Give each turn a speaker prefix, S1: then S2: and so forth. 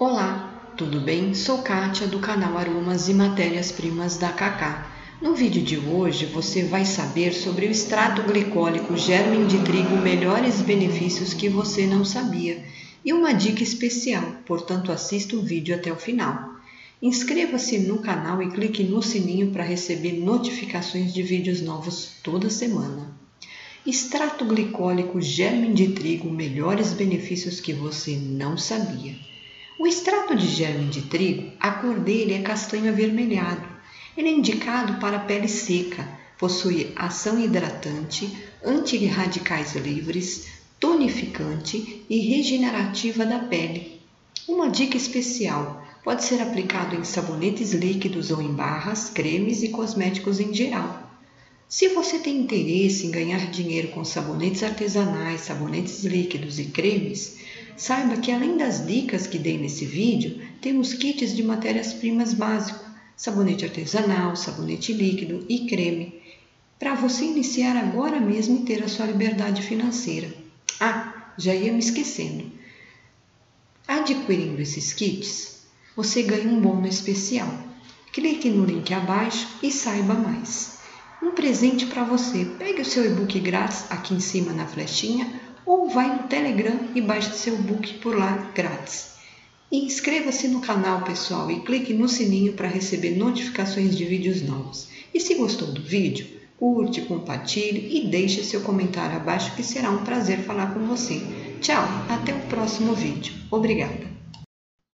S1: Olá, tudo bem? Sou Kátia do canal Aromas e Matérias Primas da Cacá. No vídeo de hoje você vai saber sobre o extrato glicólico germen de trigo melhores benefícios que você não sabia e uma dica especial, portanto assista o vídeo até o final. Inscreva-se no canal e clique no sininho para receber notificações de vídeos novos toda semana. Extrato glicólico germen de trigo melhores benefícios que você não sabia. O extrato de germe de trigo, a cor dele é castanho avermelhado. Ele é indicado para pele seca, possui ação hidratante, antirradicais livres, tonificante e regenerativa da pele. Uma dica especial: pode ser aplicado em sabonetes líquidos ou em barras, cremes e cosméticos em geral. Se você tem interesse em ganhar dinheiro com sabonetes artesanais, sabonetes líquidos e cremes, Saiba que além das dicas que dei nesse vídeo, temos kits de matérias-primas básicos, sabonete artesanal, sabonete líquido e creme, para você iniciar agora mesmo e ter a sua liberdade financeira. Ah, já ia me esquecendo. Adquirindo esses kits, você ganha um bônus especial. Clique no link abaixo e saiba mais. Um presente para você. Pegue o seu e-book grátis aqui em cima na flechinha ou vai no Telegram e baixe seu book por lá grátis. E inscreva-se no canal, pessoal, e clique no sininho para receber notificações de vídeos novos. E se gostou do vídeo, curte, compartilhe e deixe seu comentário abaixo que será um prazer falar com você. Tchau, até o próximo vídeo. Obrigada!